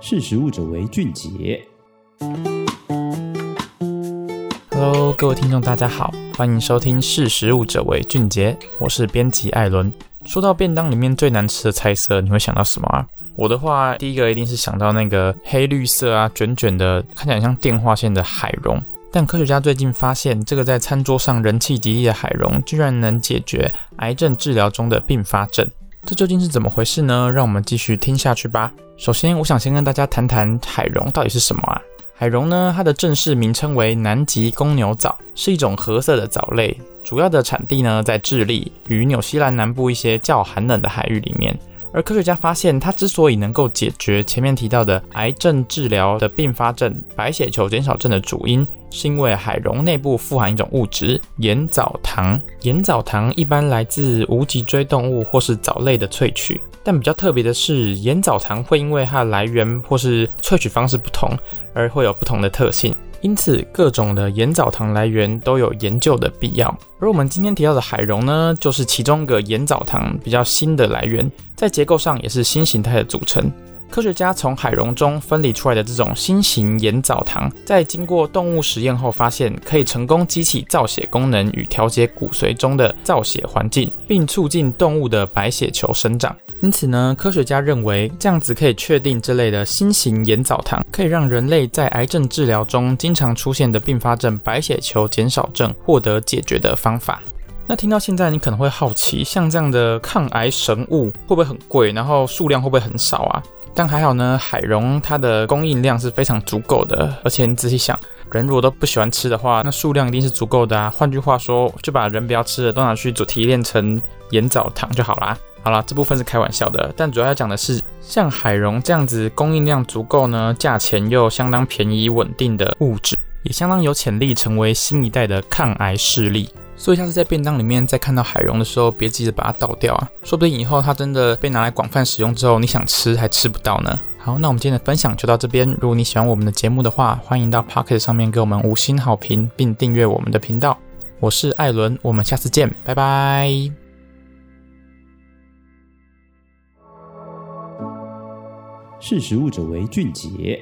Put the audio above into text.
识食物者为俊杰。Hello，各位听众，大家好，欢迎收听《识食物者为俊杰》，我是编辑艾伦。说到便当里面最难吃的菜色，你会想到什么啊？我的话，第一个一定是想到那个黑绿色啊、卷卷的，看起来像电话线的海茸。但科学家最近发现，这个在餐桌上人气极低的海茸，居然能解决癌症治疗中的并发症。这究竟是怎么回事呢？让我们继续听下去吧。首先，我想先跟大家谈谈海茸到底是什么啊？海茸呢，它的正式名称为南极公牛藻，是一种褐色的藻类，主要的产地呢在智利与纽西兰南部一些较寒冷的海域里面。而科学家发现，它之所以能够解决前面提到的癌症治疗的并发症——白血球减少症的主因，是因为海茸内部富含一种物质——盐藻糖。盐藻糖一般来自无脊椎动物或是藻类的萃取，但比较特别的是，盐藻糖会因为它的来源或是萃取方式不同，而会有不同的特性。因此，各种的盐藻糖来源都有研究的必要。而我们今天提到的海茸呢，就是其中一个盐藻糖比较新的来源，在结构上也是新形态的组成。科学家从海茸中分离出来的这种新型盐藻糖，在经过动物实验后，发现可以成功激起造血功能与调节骨髓中的造血环境，并促进动物的白血球生长。因此呢，科学家认为这样子可以确定这类的新型盐藻糖可以让人类在癌症治疗中经常出现的并发症白血球减少症获得解决的方法。那听到现在，你可能会好奇，像这样的抗癌神物会不会很贵？然后数量会不会很少啊？但还好呢，海茸它的供应量是非常足够的，而且你仔细想，人如果都不喜欢吃的话，那数量一定是足够的啊。换句话说，就把人不要吃的都拿去做提炼成盐藻糖就好啦。好啦，这部分是开玩笑的，但主要要讲的是，像海茸这样子供应量足够呢，价钱又相当便宜稳定的物质，也相当有潜力成为新一代的抗癌势力。所以下次在便当里面再看到海茸的时候，别急着把它倒掉啊，说不定以后它真的被拿来广泛使用之后，你想吃还吃不到呢。好，那我们今天的分享就到这边。如果你喜欢我们的节目的话，欢迎到 Pocket 上面给我们五星好评，并订阅我们的频道。我是艾伦，我们下次见，拜拜。识时务者为俊杰。